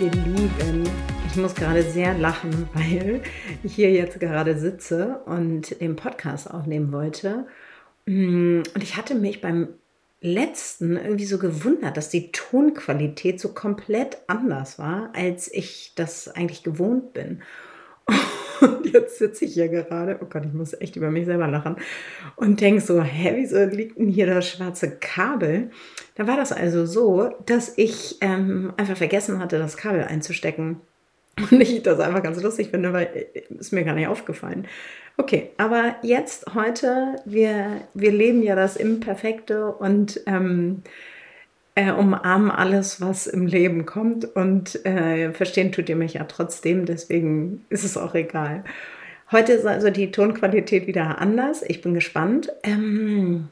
Ihr Lieben. Ich muss gerade sehr lachen, weil ich hier jetzt gerade sitze und den Podcast aufnehmen wollte. Mm, und ich hatte mich beim letzten irgendwie so gewundert, dass die Tonqualität so komplett anders war, als ich das eigentlich gewohnt bin. Und jetzt sitze ich hier gerade, oh Gott, ich muss echt über mich selber lachen und denke so, hä, wieso liegt denn hier das schwarze Kabel? Da war das also so, dass ich ähm, einfach vergessen hatte, das Kabel einzustecken. Und ich das einfach ganz lustig finde, weil es äh, mir gar nicht aufgefallen. Okay, aber jetzt, heute, wir, wir leben ja das Imperfekte und ähm, äh, umarmen alles, was im Leben kommt und äh, verstehen tut ihr mich ja trotzdem, deswegen ist es auch egal. Heute ist also die Tonqualität wieder anders. Ich bin gespannt. Ähm,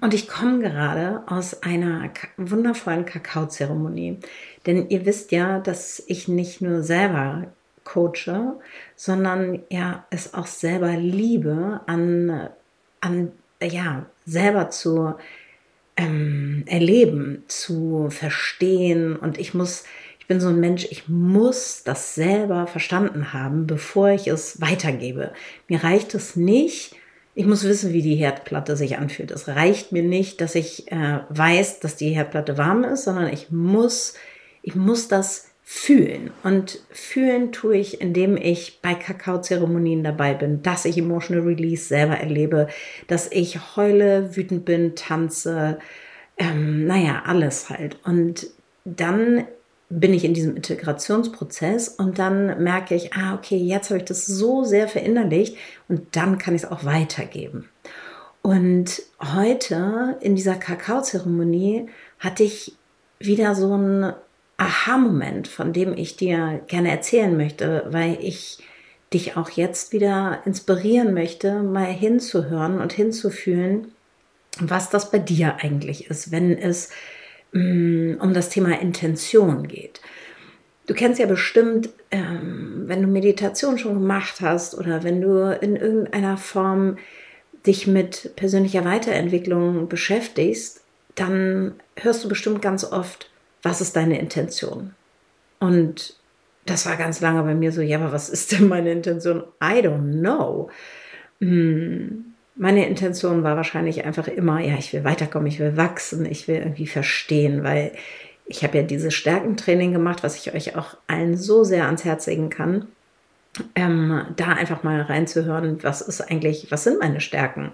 und ich komme gerade aus einer wundervollen Kakaozeremonie. Denn ihr wisst ja, dass ich nicht nur selber coache, sondern ja es auch selber liebe, an, an ja, selber zu ähm, erleben, zu verstehen. Und ich muss, ich bin so ein Mensch, ich muss das selber verstanden haben, bevor ich es weitergebe. Mir reicht es nicht, ich muss wissen, wie die Herdplatte sich anfühlt. Es reicht mir nicht, dass ich äh, weiß, dass die Herdplatte warm ist, sondern ich muss, ich muss das fühlen. Und fühlen tue ich, indem ich bei Kakaozeremonien dabei bin, dass ich Emotional Release selber erlebe, dass ich heule, wütend bin, tanze, ähm, naja, alles halt. Und dann bin ich in diesem Integrationsprozess und dann merke ich, ah, okay, jetzt habe ich das so sehr verinnerlicht und dann kann ich es auch weitergeben. Und heute in dieser Kakaozeremonie hatte ich wieder so einen Aha-Moment, von dem ich dir gerne erzählen möchte, weil ich dich auch jetzt wieder inspirieren möchte, mal hinzuhören und hinzufühlen, was das bei dir eigentlich ist, wenn es Mm, um das Thema Intention geht. Du kennst ja bestimmt, ähm, wenn du Meditation schon gemacht hast oder wenn du in irgendeiner Form dich mit persönlicher Weiterentwicklung beschäftigst, dann hörst du bestimmt ganz oft, was ist deine Intention? Und das war ganz lange bei mir so, ja, aber was ist denn meine Intention? I don't know. Hm meine Intention war wahrscheinlich einfach immer, ja, ich will weiterkommen, ich will wachsen, ich will irgendwie verstehen, weil ich habe ja dieses Stärkentraining gemacht, was ich euch auch allen so sehr ans Herz legen kann. Ähm, da einfach mal reinzuhören, was ist eigentlich, was sind meine Stärken?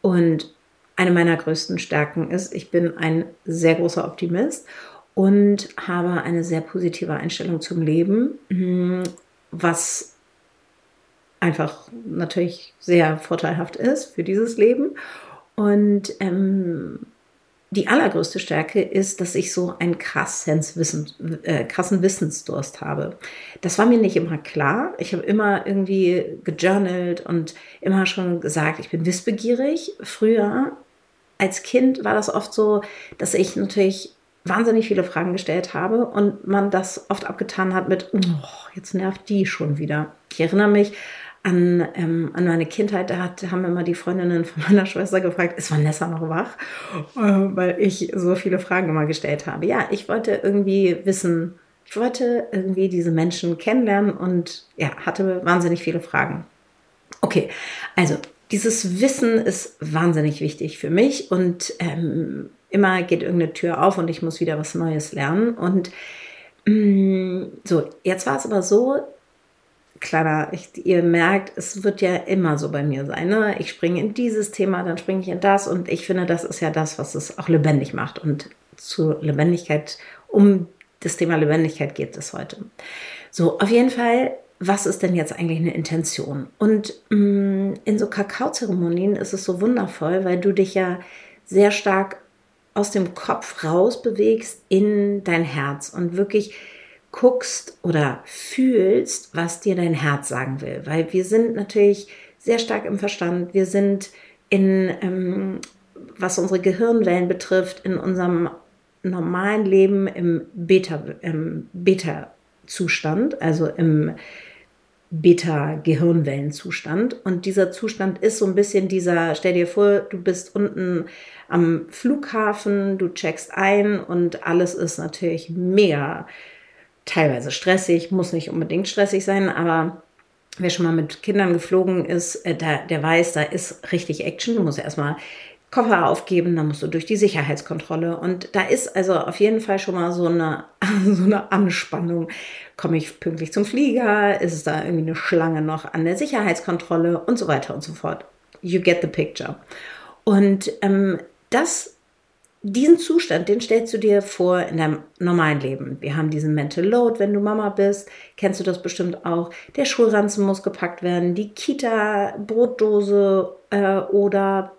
Und eine meiner größten Stärken ist, ich bin ein sehr großer Optimist und habe eine sehr positive Einstellung zum Leben, hm, was einfach natürlich sehr vorteilhaft ist für dieses Leben. Und ähm, die allergrößte Stärke ist, dass ich so einen krassen, Wissen, äh, krassen Wissensdurst habe. Das war mir nicht immer klar. Ich habe immer irgendwie gejournalt und immer schon gesagt, ich bin wissbegierig. Früher als Kind war das oft so, dass ich natürlich wahnsinnig viele Fragen gestellt habe und man das oft abgetan hat mit, oh, jetzt nervt die schon wieder. Ich erinnere mich, an, ähm, an meine Kindheit, da hat, haben immer die Freundinnen von meiner Schwester gefragt, ist Vanessa noch wach? Äh, weil ich so viele Fragen immer gestellt habe. Ja, ich wollte irgendwie wissen, ich wollte irgendwie diese Menschen kennenlernen und ja, hatte wahnsinnig viele Fragen. Okay, also dieses Wissen ist wahnsinnig wichtig für mich und ähm, immer geht irgendeine Tür auf und ich muss wieder was Neues lernen. Und mm, so, jetzt war es aber so, kleiner, ich, ihr merkt, es wird ja immer so bei mir sein. Ne? Ich springe in dieses Thema, dann springe ich in das und ich finde, das ist ja das, was es auch lebendig macht. Und zu Lebendigkeit, um das Thema Lebendigkeit geht es heute. So, auf jeden Fall, was ist denn jetzt eigentlich eine Intention? Und mh, mm, in so Kakaozeremonien ist es so wundervoll, weil du dich ja sehr stark aus dem Kopf raus bewegst in dein Herz und wirklich guckst oder fühlst, was dir dein Herz sagen will. Weil wir sind natürlich sehr stark im Verstand. Wir sind in, ähm, was unsere Gehirnwellen betrifft, in unserem normalen Leben im Beta-Zustand, Beta also im Beta-Gehirnwellenzustand. Und dieser Zustand ist so ein bisschen dieser, stell dir vor, du bist unten am Flughafen, du checkst ein und alles ist natürlich mega teilweise stressig, muss nicht unbedingt stressig sein, aber wer schon mal mit Kindern geflogen ist, äh, der, der weiß, da ist richtig Action. Du musst erstmal Koffer aufgeben, dann musst du durch die Sicherheitskontrolle. Und da ist also auf jeden Fall schon mal so eine, so eine Anspannung. Komme ich pünktlich zum Flieger? Ist es da irgendwie eine Schlange noch an der Sicherheitskontrolle und so weiter und so fort? You get the picture. Und ähm, das diesen Zustand, den stellst du dir vor in deinem normalen Leben. Wir haben diesen Mental Load, wenn du Mama bist, kennst du das bestimmt auch. Der Schulranzen muss gepackt werden, die Kita-Brotdose äh, oder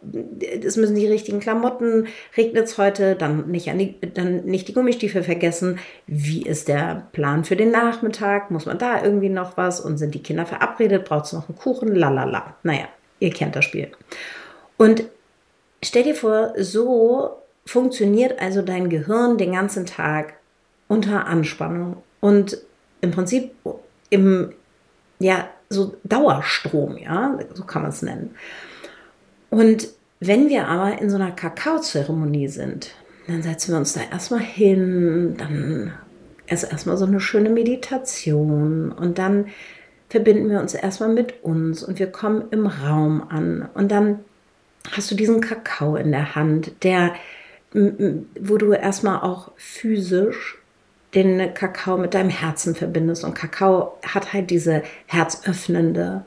es müssen die richtigen Klamotten. Regnet es heute, dann nicht, die, dann nicht die Gummistiefel vergessen. Wie ist der Plan für den Nachmittag? Muss man da irgendwie noch was? Und sind die Kinder verabredet? Braucht es noch einen Kuchen? Lalala. Naja, ihr kennt das Spiel. Und stell dir vor, so funktioniert also dein Gehirn den ganzen Tag unter Anspannung und im Prinzip im, ja, so Dauerstrom, ja, so kann man es nennen. Und wenn wir aber in so einer Kakaozeremonie sind, dann setzen wir uns da erstmal hin, dann ist erstmal so eine schöne Meditation und dann verbinden wir uns erstmal mit uns und wir kommen im Raum an und dann hast du diesen Kakao in der Hand, der wo du erstmal auch physisch den Kakao mit deinem Herzen verbindest. Und Kakao hat halt diese herzöffnende,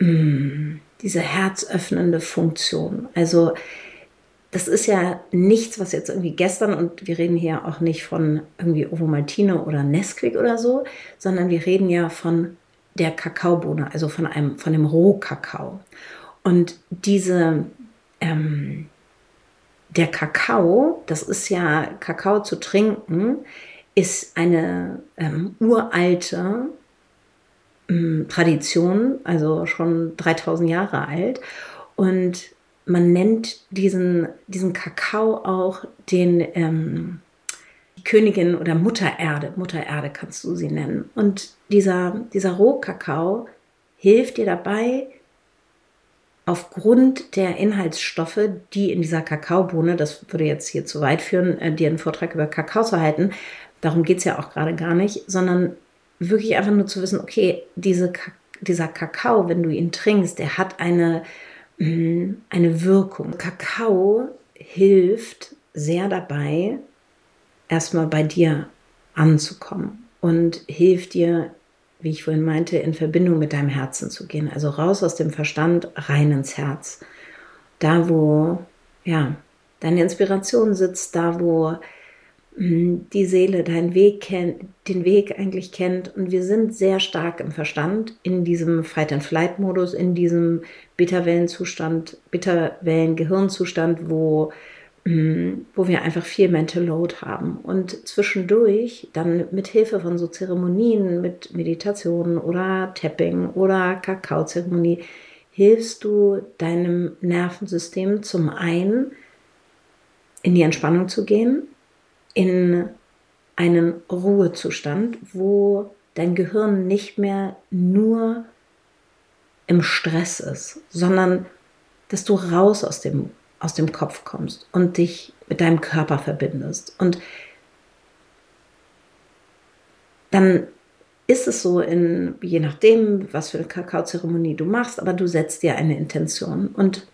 diese herzöffnende Funktion. Also das ist ja nichts, was jetzt irgendwie gestern, und wir reden hier auch nicht von irgendwie Ovomaltine oder Nesquik oder so, sondern wir reden ja von der Kakaobohne, also von einem, von dem Rohkakao. Und diese, ähm, der Kakao, das ist ja Kakao zu trinken, ist eine ähm, uralte ähm, Tradition, also schon 3000 Jahre alt. Und man nennt diesen, diesen Kakao auch den ähm, Königin oder Mutter Erde. Mutter Erde kannst du sie nennen. Und dieser, dieser Rohkakao hilft dir dabei, aufgrund der Inhaltsstoffe, die in dieser Kakaobohne, das würde jetzt hier zu weit führen, äh, dir einen Vortrag über Kakao zu halten, darum geht es ja auch gerade gar nicht, sondern wirklich einfach nur zu wissen, okay, diese, dieser Kakao, wenn du ihn trinkst, der hat eine, mh, mm, eine Wirkung. Kakao hilft sehr dabei, erstmal bei dir anzukommen und hilft dir wie ich vorhin meinte, in Verbindung mit deinem Herzen zu gehen. Also raus aus dem Verstand, rein ins Herz. Da, wo, ja, deine Inspiration sitzt, da, wo hm, die Seele deinen Weg kennt, den Weg eigentlich kennt. Und wir sind sehr stark im Verstand in diesem Fight-and-Flight-Modus, in diesem Bitterwellenzustand, Bitterwellen-Gehirnzustand, wo. Wo wir einfach viel Mental Load haben. Und zwischendurch dann mit Hilfe von so Zeremonien, mit Meditationen oder Tapping oder Kakaozeremonie, hilfst du deinem Nervensystem zum einen in die Entspannung zu gehen, in einen Ruhezustand, wo dein Gehirn nicht mehr nur im Stress ist, sondern dass du raus aus dem aus dem Kopf kommst und dich mit deinem Körper verbindest. Und dann ist es so in, je nachdem, was für eine Kakaozeremonie du machst, aber du setzt dir eine Intention. Und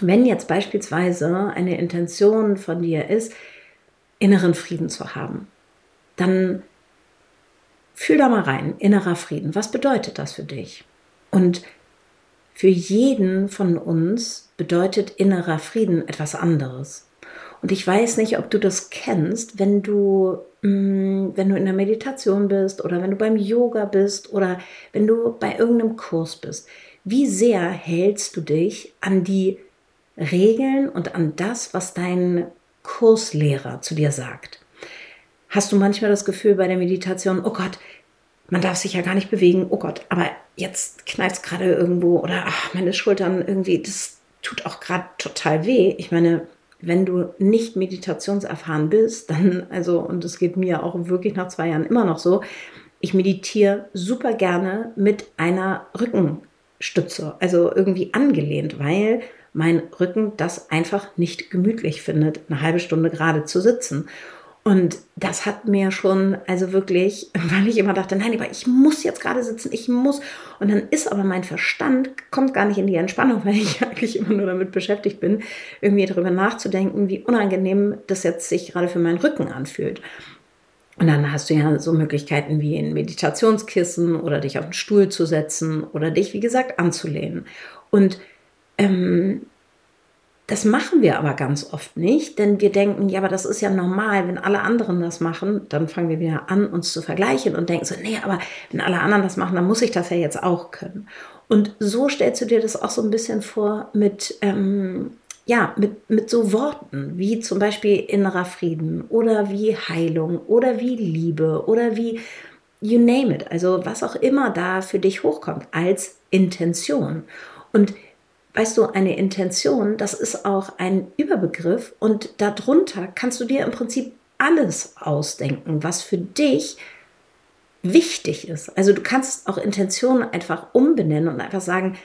wenn jetzt beispielsweise eine Intention von dir ist, inneren Frieden zu haben, dann fühl da mal rein, innerer Frieden. Was bedeutet das für dich? Und für jeden von uns bedeutet innerer Frieden etwas anderes. Und ich weiß nicht, ob du das kennst, wenn du, mm, wenn du in der Meditation bist oder wenn du beim Yoga bist oder wenn du bei irgendeinem Kurs bist. Wie sehr hältst du dich an die Regeln und an das, was dein Kurslehrer zu dir sagt? Hast du manchmal das Gefühl bei der Meditation, oh Gott, man darf sich ja gar nicht bewegen, oh Gott, aber jetzt knallt es gerade irgendwo oder ach, meine Schultern irgendwie, das tut auch gerade total weh. Ich meine, wenn du nicht meditationserfahren bist, dann, also, und es geht mir auch wirklich nach zwei Jahren immer noch so, ich meditiere super gerne mit einer Rückenstütze, also irgendwie angelehnt, weil mein Rücken das einfach nicht gemütlich findet, eine halbe Stunde gerade zu sitzen. Und das hat mir schon, also wirklich, weil ich immer dachte, nein, aber ich muss jetzt gerade sitzen, ich muss. Und dann ist aber mein Verstand, kommt gar nicht in die Entspannung, weil ich eigentlich immer nur damit beschäftigt bin, irgendwie darüber nachzudenken, wie unangenehm das jetzt sich gerade für meinen Rücken anfühlt. Und dann hast du ja so Möglichkeiten wie ein Meditationskissen oder dich auf einen Stuhl zu setzen oder dich, wie gesagt, anzulehnen. Und ähm, das machen wir aber ganz oft nicht, denn wir denken, ja, aber das ist ja normal, wenn alle anderen das machen, dann fangen wir wieder an, uns zu vergleichen und denken so, nee, aber wenn alle anderen das machen, dann muss ich das ja jetzt auch können. Und so stellst du dir das auch so ein bisschen vor mit, ähm, ja, mit, mit so Worten wie zum Beispiel innerer Frieden oder wie Heilung oder wie Liebe oder wie you name it, also was auch immer da für dich hochkommt als Intention. Und weißt du, eine Intention, das ist auch ein Überbegriff und darunter kannst du dir im Prinzip alles ausdenken, was für dich wichtig ist. Also du kannst auch Intentionen einfach umbenennen und einfach sagen,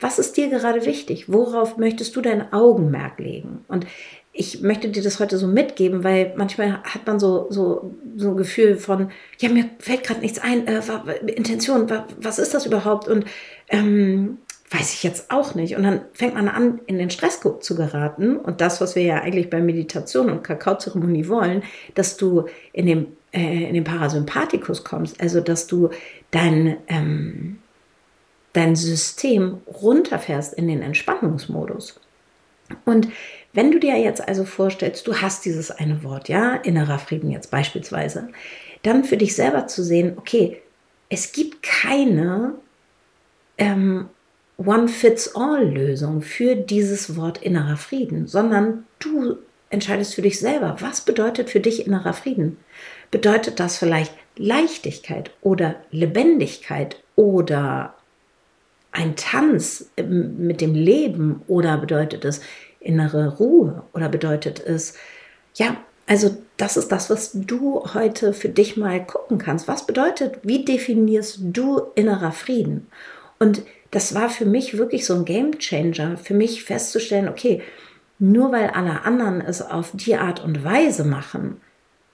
was ist dir gerade wichtig? Worauf möchtest du dein Augenmerk legen? Und ich möchte dir das heute so mitgeben, weil manchmal hat man so, so, so ein Gefühl von, ja, mir fällt gerade nichts ein, äh, Intention, was ist das überhaupt? Und ähm, weiß ich jetzt auch nicht. Und dann fängt man an, in den Stress zu geraten. Und das, was wir ja eigentlich bei Meditation und Kakaozeremonie wollen, dass du in dem, äh, in den Parasympathikus kommst, also dass du dein, ähm, dein System runterfährst in den Entspannungsmodus. Und wenn du dir jetzt also vorstellst, du hast dieses eine Wort, ja, innerer Frieden jetzt beispielsweise, dann für dich selber zu sehen, okay, es gibt keine ähm, One-Fits-All-Lösung für dieses Wort innerer Frieden, sondern du entscheidest für dich selber, was bedeutet für dich innerer Frieden? Bedeutet das vielleicht Leichtigkeit oder Lebendigkeit oder ein Tanz mit dem Leben oder bedeutet es innere Ruhe oder bedeutet es, ja, also das ist das, was du heute für dich mal gucken kannst. Was bedeutet, wie definierst du innerer Frieden? Und das war für mich wirklich so ein Game Changer, für mich festzustellen, okay, nur weil alle anderen es auf die Art und Weise machen,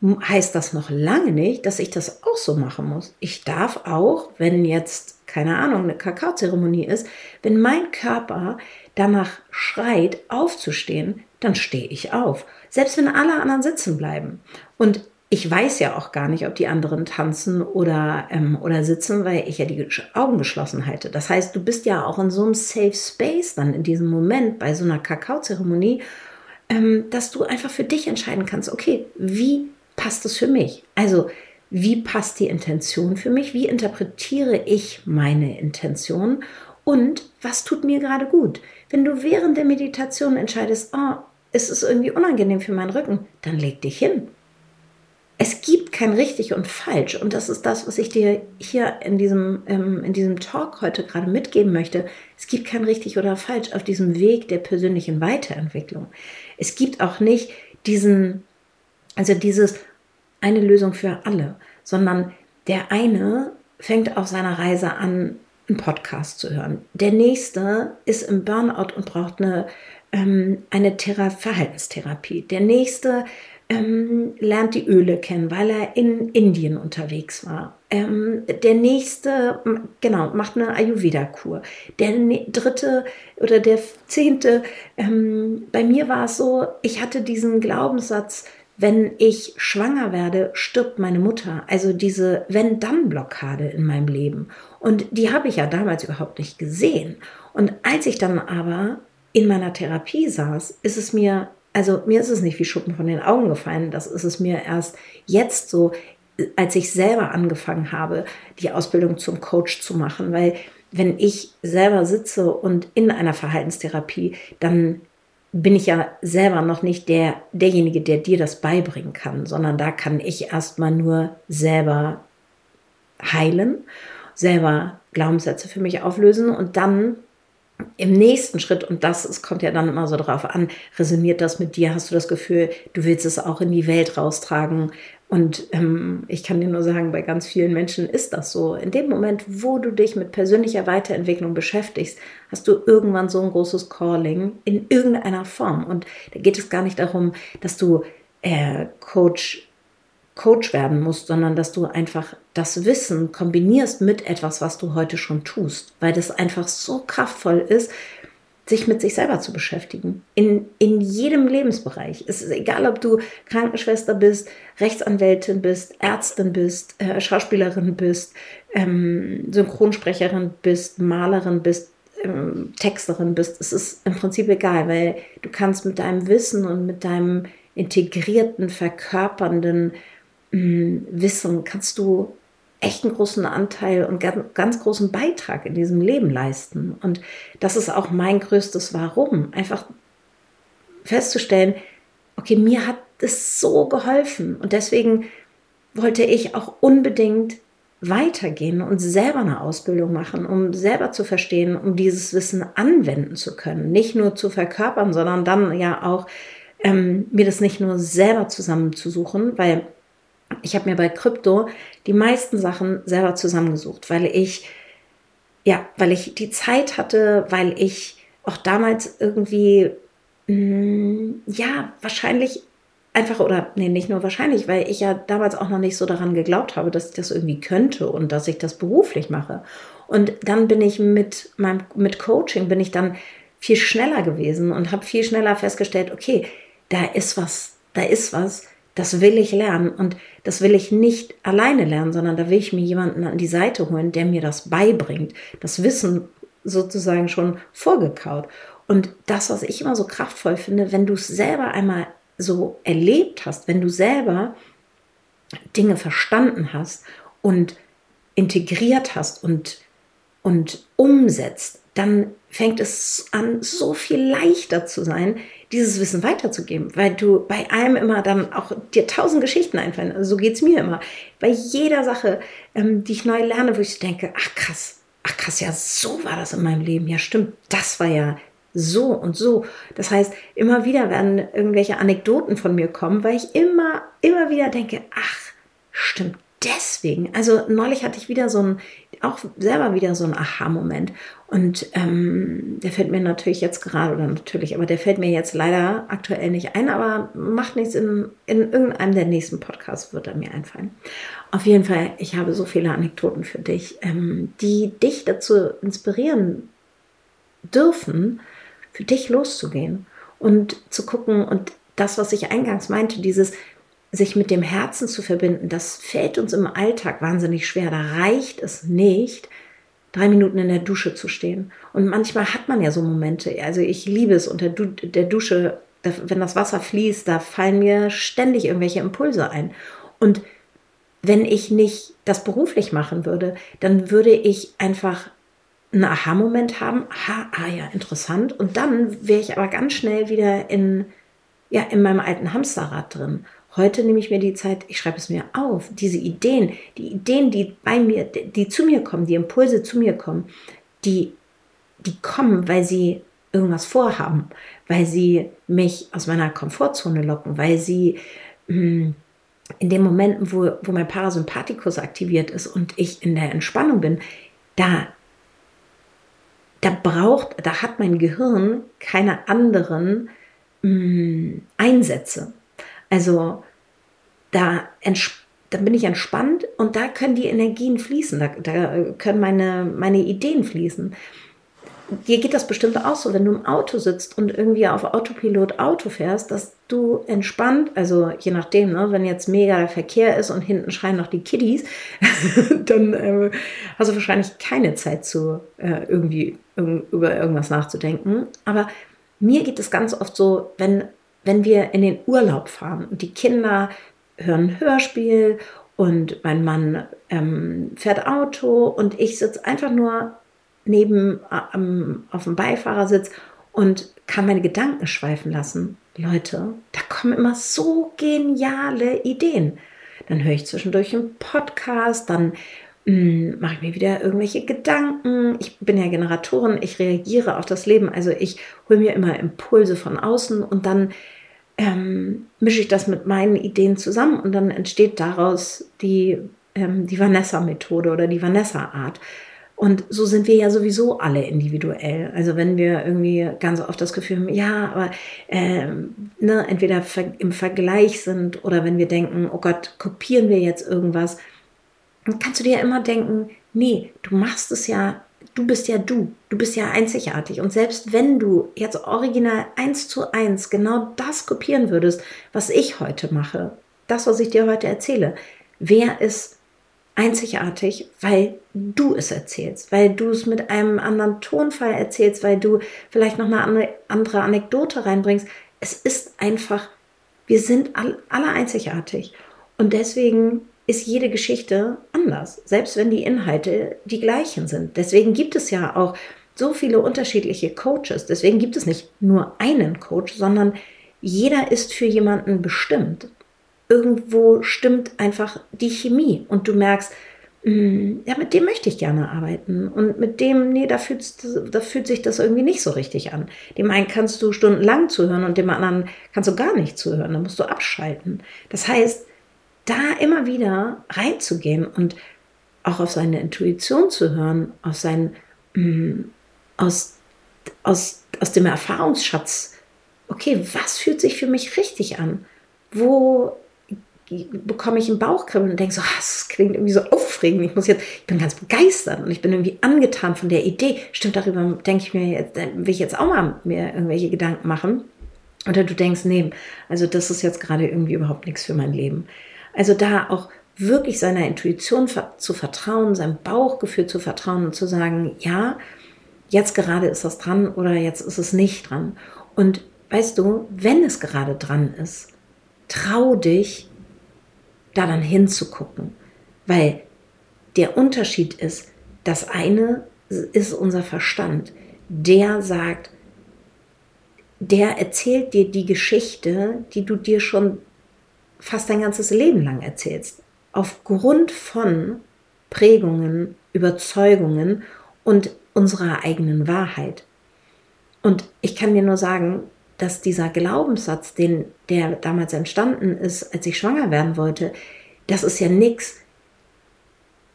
heißt das noch lange nicht, dass ich das auch so machen muss. Ich darf auch, wenn jetzt, keine Ahnung, eine Kakaozeremonie ist, wenn mein Körper danach schreit, aufzustehen, dann stehe ich auf. Selbst wenn alle anderen sitzen bleiben. Und ich weiß ja auch gar nicht, ob die anderen tanzen oder, ähm, oder sitzen, weil ich ja die Augen geschlossen halte. Das heißt, du bist ja auch in so einem Safe Space dann in diesem Moment bei so einer Kakaozeremonie, ähm, dass du einfach für dich entscheiden kannst, okay, wie passt es für mich? Also, wie passt die Intention für mich? Wie interpretiere ich meine Intention? Und was tut mir gerade gut? Wenn du während der Meditation entscheidest, oh, es ist irgendwie unangenehm für meinen Rücken, dann leg dich hin es gibt kein richtig und falsch. Und das ist das, was ich dir hier in diesem, ähm, in diesem Talk heute gerade mitgeben möchte. Es gibt kein richtig oder falsch auf diesem Weg der persönlichen Weiterentwicklung. Es gibt auch nicht diesen, also dieses eine Lösung für alle, sondern der eine fängt auf seiner Reise an, einen Podcast zu hören. Der nächste ist im Burnout und braucht eine, ähm, eine Thera Verhaltenstherapie. Der nächste ähm, lernt die Öle kennen, weil er in Indien unterwegs war. Ähm, der nächste, genau, macht eine Ayurveda-Kur. Der dritte oder der zehnte, ähm, bei mir war es so, ich hatte diesen Glaubenssatz, wenn ich schwanger werde, stirbt meine Mutter. Also diese Wenn-Dann-Blockade in meinem Leben. Und die habe ich ja damals überhaupt nicht gesehen. Und als ich dann aber in meiner Therapie saß, ist es mir also mir ist es nicht wie Schuppen von den Augen gefallen. Das ist es mir erst jetzt so, als ich selber angefangen habe, die Ausbildung zum Coach zu machen. Weil wenn ich selber sitze und in einer Verhaltenstherapie, dann bin ich ja selber noch nicht der, derjenige, der dir das beibringen kann, sondern da kann ich erstmal nur selber heilen, selber Glaubenssätze für mich auflösen und dann im nächsten Schritt, und das es kommt ja dann immer so drauf an, resoniert das mit dir? Hast du das Gefühl, du willst es auch in die Welt raustragen? Und ähm, ich kann dir nur sagen, bei ganz vielen Menschen ist das so. In dem Moment, wo du dich mit persönlicher Weiterentwicklung beschäftigst, hast du irgendwann so ein großes Calling in irgendeiner Form. Und da geht es gar nicht darum, dass du äh, Coach Coach werden musst, sondern dass du einfach das Wissen kombinierst mit etwas, was du heute schon tust, weil das einfach so kraftvoll ist, sich mit sich selber zu beschäftigen. In, in jedem Lebensbereich. Es ist egal, ob du Krankenschwester bist, Rechtsanwältin bist, Ärztin bist, äh, Schauspielerin bist, ähm, Synchronsprecherin bist, Malerin bist, ähm, Texterin bist. Es ist im Prinzip egal, weil du kannst mit deinem Wissen und mit deinem integrierten, verkörpernden wissen, kannst du echt einen großen Anteil und ganz großen Beitrag in diesem Leben leisten. Und das ist auch mein größtes Warum. Einfach festzustellen, okay, mir hat es so geholfen. Und deswegen wollte ich auch unbedingt weitergehen und selber eine Ausbildung machen, um selber zu verstehen, um dieses Wissen anwenden zu können. Nicht nur zu verkörpern, sondern dann ja auch ähm, mir das nicht nur selber zusammenzusuchen, weil ich habe mir bei Krypto die meisten Sachen selber zusammengesucht, weil ich, ja, weil ich die Zeit hatte, weil ich auch damals irgendwie, mh, mm, ja, wahrscheinlich einfach, oder nee, nicht nur wahrscheinlich, weil ich ja damals auch noch nicht so daran geglaubt habe, dass ich das irgendwie könnte und dass ich das beruflich mache. Und dann bin ich mit meinem, mit Coaching bin ich dann viel schneller gewesen und habe viel schneller festgestellt, okay, da ist was, da ist was, das will ich lernen und das will ich nicht alleine lernen, sondern da will ich mir jemanden an die Seite holen, der mir das beibringt, das Wissen sozusagen schon vorgekaut. Und das, was ich immer so kraftvoll finde, wenn du es selber einmal so erlebt hast, wenn du selber Dinge verstanden hast und integriert hast und, und umsetzt, dann fängt es an, so viel leichter zu sein, dieses Wissen weiterzugeben, weil du bei allem immer dann auch dir tausend Geschichten einfallen. Also so geht es mir immer. Bei jeder Sache, ähm, die ich neu lerne, wo ich denke, ach krass, ach krass, ja, so war das in meinem Leben. Ja, stimmt, das war ja so und so. Das heißt, immer wieder werden irgendwelche Anekdoten von mir kommen, weil ich immer, immer wieder denke, ach, stimmt, deswegen. Also neulich hatte ich wieder so ein, auch selber wieder so ein Aha-Moment. Und ähm, der fällt mir natürlich jetzt gerade, oder natürlich, aber der fällt mir jetzt leider aktuell nicht ein, aber macht nichts, in, in irgendeinem der nächsten Podcasts wird er mir einfallen. Auf jeden Fall, ich habe so viele Anekdoten für dich, ähm, die dich dazu inspirieren dürfen, für dich loszugehen und zu gucken und das, was ich eingangs meinte, dieses sich mit dem Herzen zu verbinden, das fällt uns im Alltag wahnsinnig schwer. Da reicht es nicht, drei Minuten in der Dusche zu stehen. Und manchmal hat man ja so Momente. Also ich liebe es unter der Dusche, wenn das Wasser fließt, da fallen mir ständig irgendwelche Impulse ein. Und wenn ich nicht das beruflich machen würde, dann würde ich einfach einen Aha-Moment haben. Aha, ah ja, interessant. Und dann wäre ich aber ganz schnell wieder in, ja, in meinem alten Hamsterrad drin. Heute nehme ich mir die Zeit, ich schreibe es mir auf, diese Ideen, die Ideen, die bei mir, die zu mir kommen, die Impulse zu mir kommen, die, die kommen, weil sie irgendwas vorhaben, weil sie mich aus meiner Komfortzone locken, weil sie hm, in den Momenten, wo, wo mein Parasympathikus aktiviert ist und ich in der Entspannung bin, da, da braucht, da hat mein Gehirn keine anderen mh, hm, Einsätze. Also da, da bin ich entspannt und da können die Energien fließen, da, da können meine, meine Ideen fließen dir geht das bestimmt auch so, wenn du im Auto sitzt und irgendwie auf Autopilot Auto fährst, dass du entspannt, also je nachdem, ne, wenn jetzt mega der Verkehr ist und hinten schreien noch die Kiddies, dann äh, hast du wahrscheinlich keine Zeit zu äh, irgendwie irg über irgendwas nachzudenken. Aber mir geht es ganz oft so, wenn, wenn wir in den Urlaub fahren und die Kinder hören ein Hörspiel und mein Mann ähm, fährt Auto und ich sitze einfach nur neben ähm, auf dem Beifahrersitz und kann meine Gedanken schweifen lassen. Leute, da kommen immer so geniale Ideen. Dann höre ich zwischendurch einen Podcast, dann mache ich mir wieder irgendwelche Gedanken. Ich bin ja Generatorin, ich reagiere auf das Leben. Also ich hole mir immer Impulse von außen und dann ähm, mische ich das mit meinen Ideen zusammen und dann entsteht daraus die, ähm, die Vanessa-Methode oder die Vanessa-Art. Und so sind wir ja sowieso alle individuell. Also wenn wir irgendwie ganz oft das Gefühl haben, ja, aber äh, ne, entweder im Vergleich sind oder wenn wir denken, oh Gott, kopieren wir jetzt irgendwas, dann kannst du dir ja immer denken, nee, du machst es ja, du bist ja du, du bist ja einzigartig. Und selbst wenn du jetzt original eins zu eins genau das kopieren würdest, was ich heute mache, das, was ich dir heute erzähle, wer ist einzigartig, weil du es erzählst, weil du es mit einem anderen Tonfall erzählst, weil du vielleicht noch eine andere Anekdote reinbringst. Es ist einfach, wir sind alle einzigartig. Und deswegen ist jede Geschichte anders, selbst wenn die Inhalte die gleichen sind. Deswegen gibt es ja auch so viele unterschiedliche Coaches. Deswegen gibt es nicht nur einen Coach, sondern jeder ist für jemanden bestimmt irgendwo stimmt einfach die Chemie und du merkst, mm, ja, mit dem möchte ich gerne arbeiten. Und mit dem, nee, da da fühlt sich das irgendwie nicht so richtig an. Dem einen kannst du stundenlang zuhören und dem anderen kannst du gar nicht zuhören. Da musst du abschalten. Das heißt, da immer wieder reinzugehen und auch auf seine Intuition zu hören, auf sein, mm, aus, aus, aus dem Erfahrungsschatz. Okay, was fühlt sich für mich richtig an? Wo bekomme ich ein Bauchkribbeln und denke so, ah, das klingt irgendwie so aufregend. Ich muss jetzt, ich bin ganz begeistert und ich bin irgendwie angetan von der Idee. Stimmt, darüber denke ich mir jetzt, will ich jetzt auch mal mir irgendwelche Gedanken machen. Oder du denkst, nee, also das ist jetzt gerade irgendwie überhaupt nichts für mein Leben. Also da auch wirklich seiner Intuition zu vertrauen, seinem Bauchgefühl zu vertrauen und zu sagen, ja, jetzt gerade ist das dran oder jetzt ist es nicht dran. Und weißt du, wenn es gerade dran ist, trau dich, da dann hinzugucken. Weil der Unterschied ist, das eine ist unser Verstand. Der sagt, der erzählt dir die Geschichte, die du dir schon fast dein ganzes Leben lang erzählst. Aufgrund von Prägungen, Überzeugungen und unserer eigenen Wahrheit. Und ich kann dir nur sagen, dass dieser Glaubenssatz, den, der damals entstanden ist, als ich schwanger werden wollte, das ist ja nichts.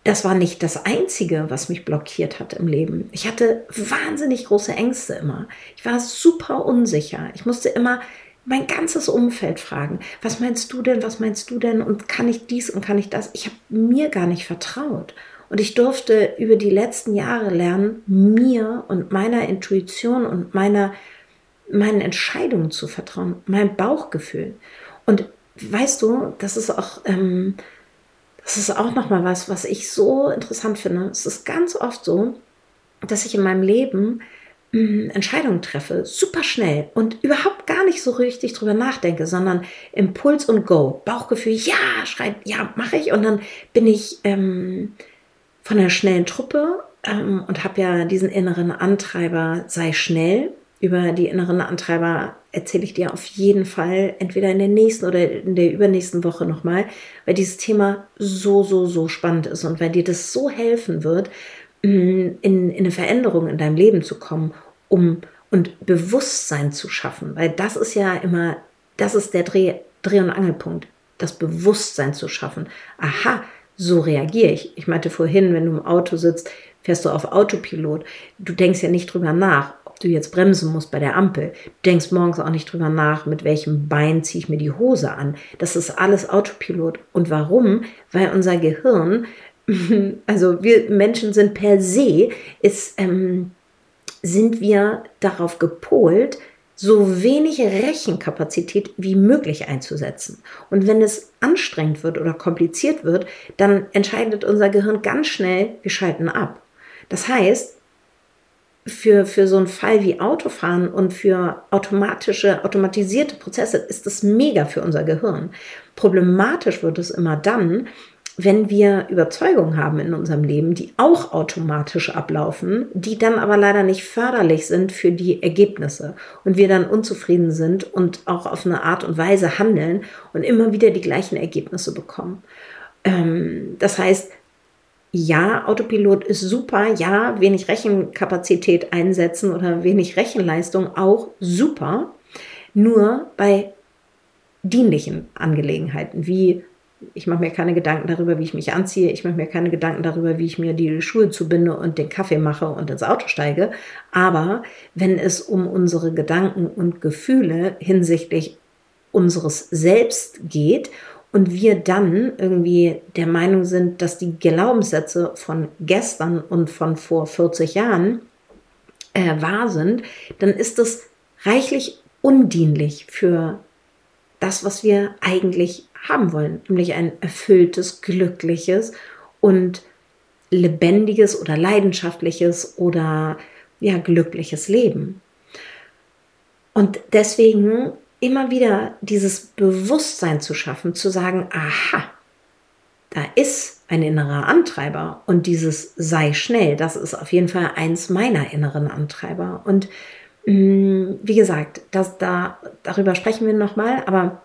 Das war nicht das Einzige, was mich blockiert hat im Leben. Ich hatte wahnsinnig große Ängste immer. Ich war super unsicher. Ich musste immer mein ganzes Umfeld fragen, was meinst du denn, was meinst du denn und kann ich dies und kann ich das? Ich habe mir gar nicht vertraut. Und ich durfte über die letzten Jahre lernen, mir und meiner Intuition und meiner meinen Entscheidungen zu vertrauen, meinem Bauchgefühl. Und weißt du, das ist auch, ähm, das ist auch nochmal was, was ich so interessant finde. Es ist ganz oft so, dass ich in meinem Leben Entscheidungen treffe, super schnell und überhaupt gar nicht so richtig drüber nachdenke, sondern Impuls und Go, Bauchgefühl, ja, schreit, ja, mache ich. Und dann bin ich ähm, von einer schnellen Truppe ähm, und habe ja diesen inneren Antreiber, sei schnell, über die inneren Antreiber erzähle ich dir auf jeden Fall entweder in der nächsten oder in der übernächsten Woche nochmal, weil dieses Thema so, so, so spannend ist und weil dir das so helfen wird, in, in eine Veränderung in deinem Leben zu kommen, um und Bewusstsein zu schaffen, weil das ist ja immer, das ist der Dreh, Dreh- und Angelpunkt, das Bewusstsein zu schaffen. Aha, so reagiere ich. Ich meinte vorhin, wenn du im Auto sitzt, fährst du auf Autopilot. Du denkst ja nicht drüber nach, ob du jetzt bremsen musst bei der Ampel. Du denkst morgens auch nicht drüber nach, mit welchem Bein ziehe ich mir die Hose an. Das ist alles Autopilot. Und warum? Weil unser Gehirn, also wir Menschen sind per se, ist, ähm, sind wir darauf gepolt, so wenig Rechenkapazität wie möglich einzusetzen. Und wenn es anstrengend wird oder kompliziert wird, dann entscheidet unser Gehirn ganz schnell, wir schalten ab. Das heißt, für, für so einen Fall wie Autofahren und für automatische, automatisierte Prozesse ist das mega für unser Gehirn. Problematisch wird es immer dann, wenn wir Überzeugungen haben in unserem Leben, die auch automatisch ablaufen, die dann aber leider nicht förderlich sind für die Ergebnisse und wir dann unzufrieden sind und auch auf eine Art und Weise handeln und immer wieder die gleichen Ergebnisse bekommen. Ähm, das heißt, ja, Autopilot ist super, ja, wenig Rechenkapazität einsetzen oder wenig Rechenleistung auch super, nur bei dienlichen Angelegenheiten wie ich mache mir keine Gedanken darüber, wie ich mich anziehe. Ich mache mir keine Gedanken darüber, wie ich mir die Schuhe zubinde und den Kaffee mache und ins Auto steige. Aber wenn es um unsere Gedanken und Gefühle hinsichtlich unseres Selbst geht und wir dann irgendwie der Meinung sind, dass die Glaubenssätze von gestern und von vor 40 Jahren äh, wahr sind, dann ist es reichlich undienlich für das, was wir eigentlich haben wollen, nämlich ein erfülltes, glückliches und lebendiges oder leidenschaftliches oder ja, glückliches Leben. Und deswegen immer wieder dieses Bewusstsein zu schaffen, zu sagen, aha, da ist ein innerer Antreiber und dieses sei schnell, das ist auf jeden Fall eins meiner inneren Antreiber. Und wie gesagt, das, da, darüber sprechen wir nochmal, aber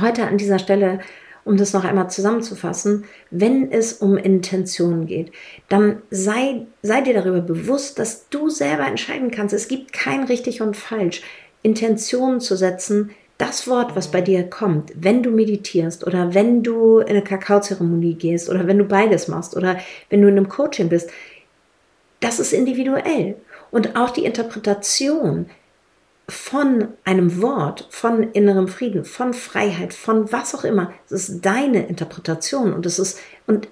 Heute an dieser Stelle, um das noch einmal zusammenzufassen, wenn es um Intention geht, dann sei, sei dir darüber bewusst, dass du selber entscheiden kannst. Es gibt kein richtig und falsch. Intentionen zu setzen, das Wort, was bei dir kommt, wenn du meditierst oder wenn du in eine Kakaozeremonie gehst oder wenn du beides machst oder wenn du in einem Coaching bist, das ist individuell. Und auch die Interpretation, von einem Wort, von innerem Frieden, von Freiheit, von was auch immer. Es ist deine Interpretation und es ist, und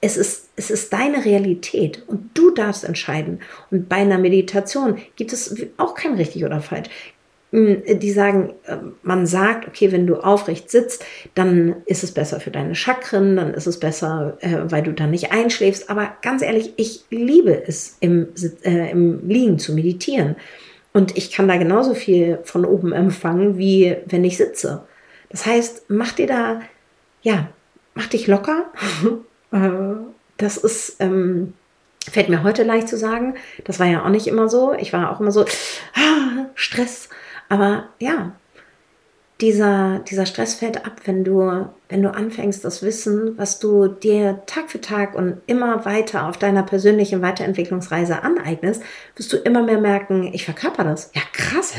es ist, es ist deine Realität und du darfst entscheiden. Und bei einer Meditation gibt es auch kein richtig oder falsch. Hm, die sagen, äh, man sagt, okay, wenn du aufrecht sitzt, dann ist es besser für deine Chakren, dann ist es besser, äh, weil du dann nicht einschläfst. Aber ganz ehrlich, ich liebe es, im, äh, im Liegen zu meditieren. Und ich kann da genauso viel von oben empfangen, wie wenn ich sitze. Das heißt, mach dir da, ja, mach dich locker. Äh, das ist, ähm, fällt mir heute leicht zu sagen. Das war ja auch nicht immer so. Ich war auch immer so, ah, Stress. Aber ja, dieser, dieser Stress fällt ab, wenn du, wenn du anfängst, das Wissen, was du dir Tag für Tag und immer weiter auf deiner persönlichen Weiterentwicklungsreise aneignest, wirst du immer mehr merken, ich verkörper das. Ja, krass,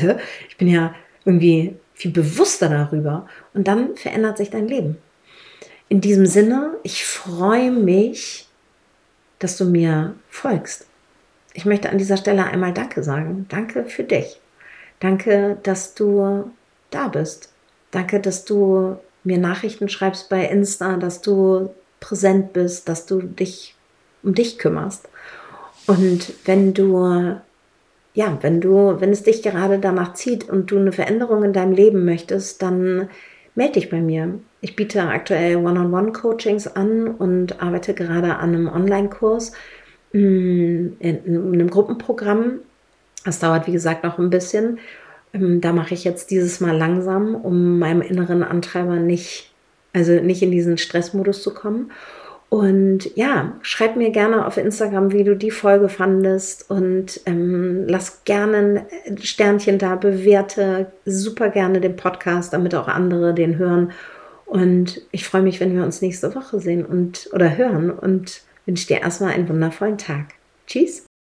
ich bin ja irgendwie viel bewusster darüber. Und dann verändert sich dein Leben. In diesem Sinne, ich freue mich, dass du mir folgst. Ich möchte an dieser Stelle einmal Danke sagen. Danke für dich. Danke, dass du da bist. Danke, dass du mir Nachrichten schreibst bei Insta, dass du präsent bist, dass du dich um dich kümmerst. Und wenn du, ja, wenn du, wenn es dich gerade danach zieht und du eine Veränderung in deinem Leben möchtest, dann melde dich bei mir. Ich biete aktuell One-on-One-Coachings an und arbeite gerade an einem Online-Kurs, mm, in einem Gruppenprogramm. Das dauert, wie gesagt, noch ein bisschen. Ähm, da mache ich jetzt dieses Mal langsam, um meinem inneren Antreiber nicht, also nicht in diesen Stressmodus zu kommen. Und ja, schreib mir gerne auf Instagram, wie du die Folge fandest und ähm, lass gerne ein Sternchen da, bewerte super gerne den Podcast, damit auch andere den hören. Und ich freue mich, wenn wir uns nächste Woche sehen und oder hören und wünsche dir erstmal einen wundervollen Tag. Tschüss.